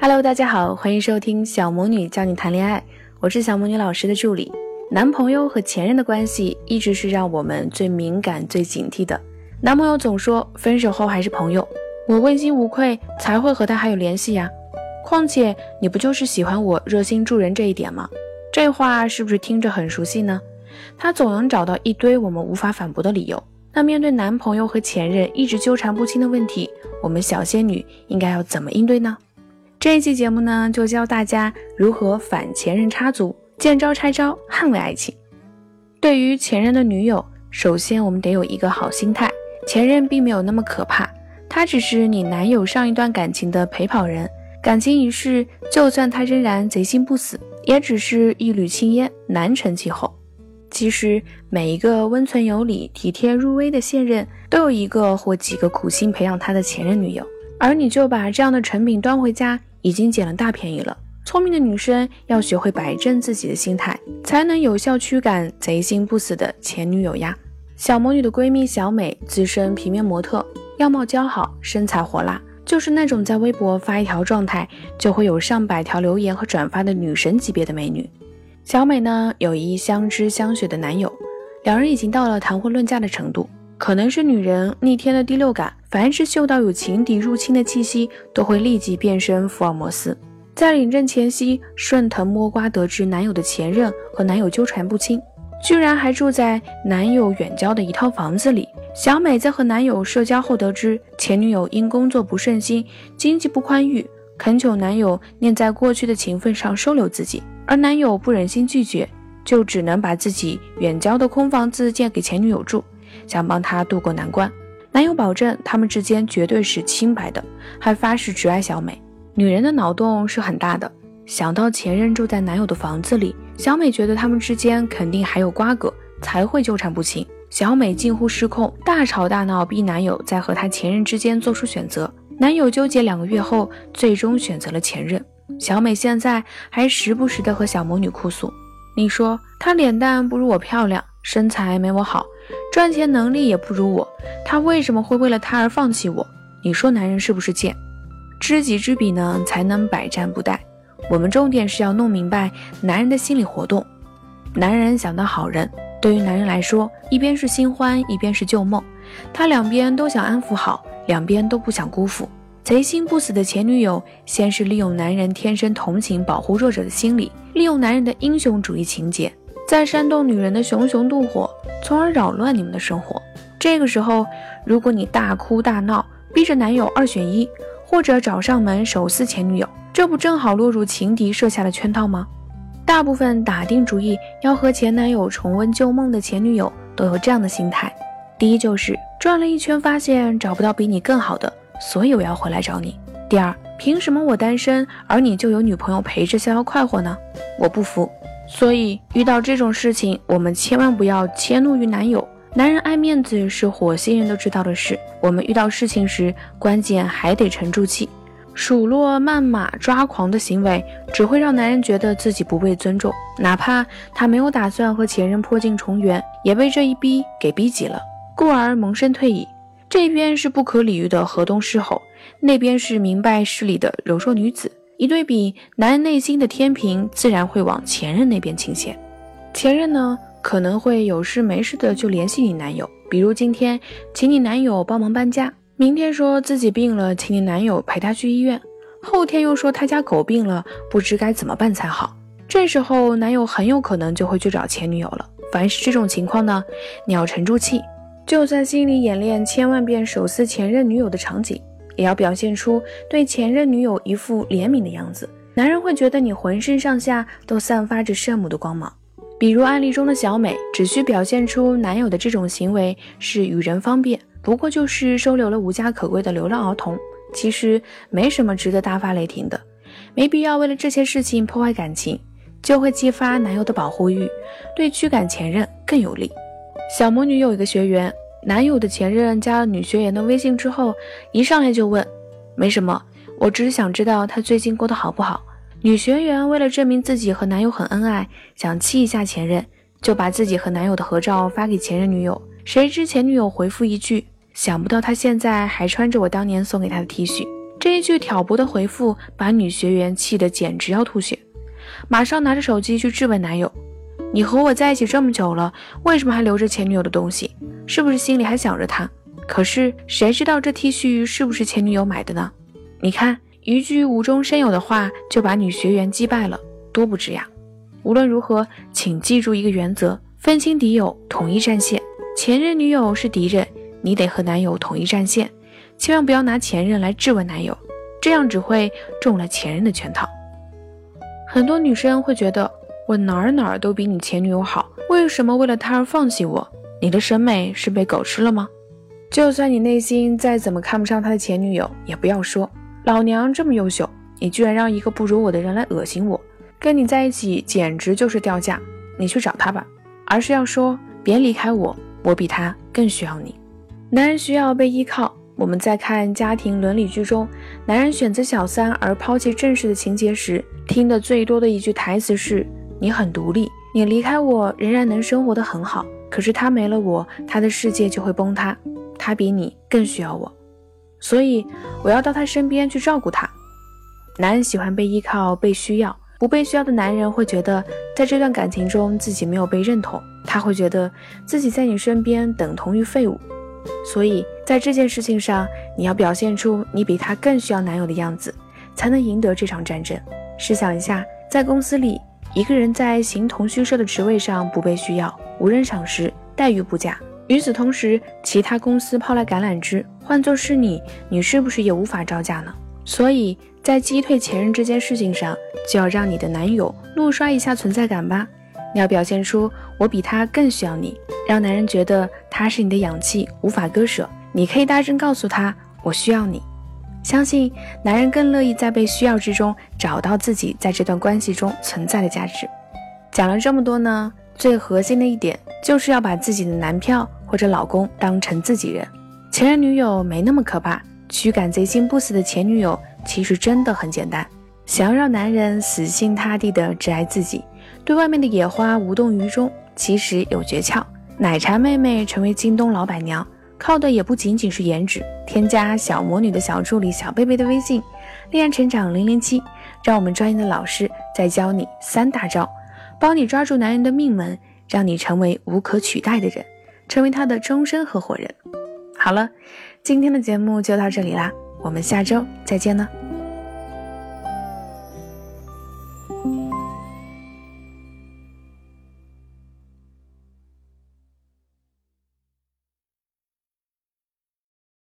Hello，大家好，欢迎收听小魔女教你谈恋爱，我是小魔女老师的助理。男朋友和前任的关系一直是让我们最敏感、最警惕的。男朋友总说分手后还是朋友，我问心无愧才会和他还有联系呀。况且你不就是喜欢我热心助人这一点吗？这话是不是听着很熟悉呢？他总能找到一堆我们无法反驳的理由。那面对男朋友和前任一直纠缠不清的问题，我们小仙女应该要怎么应对呢？这一期节目呢，就教大家如何反前任插足，见招拆招，捍卫爱情。对于前任的女友，首先我们得有一个好心态，前任并没有那么可怕，他只是你男友上一段感情的陪跑人，感情已逝，就算他仍然贼心不死，也只是一缕青烟，难成气候。其实每一个温存有礼、体贴入微的现任，都有一个或几个苦心培养他的前任女友，而你就把这样的成品端回家。已经捡了大便宜了。聪明的女生要学会摆正自己的心态，才能有效驱赶贼心不死的前女友呀。小魔女的闺蜜小美，资深平面模特，样貌姣好，身材火辣，就是那种在微博发一条状态就会有上百条留言和转发的女神级别的美女。小美呢，有一相知相许的男友，两人已经到了谈婚论嫁的程度。可能是女人逆天的第六感，凡是嗅到有情敌入侵的气息，都会立即变身福尔摩斯。在领证前夕，顺藤摸瓜得知男友的前任和男友纠缠不清，居然还住在男友远郊的一套房子里。小美在和男友社交后，得知前女友因工作不顺心，经济不宽裕，恳求男友念在过去的情分上收留自己，而男友不忍心拒绝，就只能把自己远郊的空房子借给前女友住。想帮她渡过难关，男友保证他们之间绝对是清白的，还发誓只爱小美。女人的脑洞是很大的，想到前任住在男友的房子里，小美觉得他们之间肯定还有瓜葛，才会纠缠不清。小美近乎失控，大吵大闹，逼男友在和她前任之间做出选择。男友纠结两个月后，最终选择了前任。小美现在还时不时的和小魔女哭诉：“你说她脸蛋不如我漂亮，身材没我好。”赚钱能力也不如我，他为什么会为了他而放弃我？你说男人是不是贱？知己知彼呢，才能百战不殆。我们重点是要弄明白男人的心理活动。男人想当好人，对于男人来说，一边是新欢，一边是旧梦，他两边都想安抚好，两边都不想辜负。贼心不死的前女友，先是利用男人天生同情、保护弱者的心理，利用男人的英雄主义情节。在煽动女人的熊熊怒火，从而扰乱你们的生活。这个时候，如果你大哭大闹，逼着男友二选一，或者找上门手撕前女友，这不正好落入情敌设下的圈套吗？大部分打定主意要和前男友重温旧梦的前女友都有这样的心态：第一，就是转了一圈发现找不到比你更好的，所以我要回来找你；第二，凭什么我单身而你就有女朋友陪着逍遥快活呢？我不服。所以遇到这种事情，我们千万不要迁怒于男友。男人爱面子是火星人都知道的事。我们遇到事情时，关键还得沉住气。数落、谩骂、抓狂的行为，只会让男人觉得自己不被尊重。哪怕他没有打算和前任破镜重圆，也被这一逼给逼急了，故而萌生退意。这边是不可理喻的河东狮吼，那边是明白事理的柔弱女子。一对比，男人内心的天平自然会往前任那边倾斜。前任呢，可能会有事没事的就联系你男友，比如今天请你男友帮忙搬家，明天说自己病了，请你男友陪他去医院，后天又说他家狗病了，不知该怎么办才好。这时候，男友很有可能就会去找前女友了。凡是这种情况呢，你要沉住气，就算心里演练千万遍手撕前任女友的场景。也要表现出对前任女友一副怜悯的样子，男人会觉得你浑身上下都散发着圣母的光芒。比如案例中的小美，只需表现出男友的这种行为是与人方便，不过就是收留了无家可归的流浪儿童，其实没什么值得大发雷霆的，没必要为了这些事情破坏感情，就会激发男友的保护欲，对驱赶前任更有利。小魔女有一个学员。男友的前任加了女学员的微信之后，一上来就问：“没什么，我只是想知道他最近过得好不好。”女学员为了证明自己和男友很恩爱，想气一下前任，就把自己和男友的合照发给前任女友。谁知前女友回复一句：“想不到他现在还穿着我当年送给他的 T 恤。”这一句挑拨的回复把女学员气得简直要吐血，马上拿着手机去质问男友：“你和我在一起这么久了，为什么还留着前女友的东西？是不是心里还想着她？可是谁知道这 T 恤是不是前女友买的呢？你看，一句无中生有的话就把女学员击败了，多不值呀！无论如何，请记住一个原则：分清敌友，统一战线。前任女友是敌人，你得和男友统一战线。”千万不要拿前任来质问男友，这样只会中了前任的圈套。很多女生会觉得我哪儿哪儿都比你前女友好，为什么为了她而放弃我？你的审美是被狗吃了吗？就算你内心再怎么看不上他的前女友，也不要说老娘这么优秀，你居然让一个不如我的人来恶心我，跟你在一起简直就是掉价，你去找他吧。而是要说别离开我，我比他更需要你。男人需要被依靠。我们在看家庭伦理剧中，男人选择小三而抛弃正室的情节时，听的最多的一句台词是：“你很独立，你离开我仍然能生活得很好。可是他没了我，他的世界就会崩塌。他比你更需要我，所以我要到他身边去照顾他。”男人喜欢被依靠、被需要，不被需要的男人会觉得在这段感情中自己没有被认同，他会觉得自己在你身边等同于废物。所以在这件事情上，你要表现出你比他更需要男友的样子，才能赢得这场战争。试想一下，在公司里，一个人在形同虚设的职位上不被需要，无人赏识，待遇不佳。与此同时，其他公司抛来橄榄枝，换作是你，你是不是也无法招架呢？所以在击退前任这件事情上，就要让你的男友怒刷一下存在感吧。你要表现出我比他更需要你，让男人觉得他是你的氧气，无法割舍。你可以大声告诉他我需要你，相信男人更乐意在被需要之中找到自己在这段关系中存在的价值。讲了这么多呢，最核心的一点就是要把自己的男票或者老公当成自己人。前任女友没那么可怕，驱赶贼心不死的前女友其实真的很简单。想要让男人死心塌地的只爱自己。对外面的野花无动于衷，其实有诀窍。奶茶妹妹成为京东老板娘，靠的也不仅仅是颜值。添加小魔女的小助理小贝贝的微信，恋爱成长零零七，让我们专业的老师再教你三大招，帮你抓住男人的命门，让你成为无可取代的人，成为他的终身合伙人。好了，今天的节目就到这里啦，我们下周再见呢。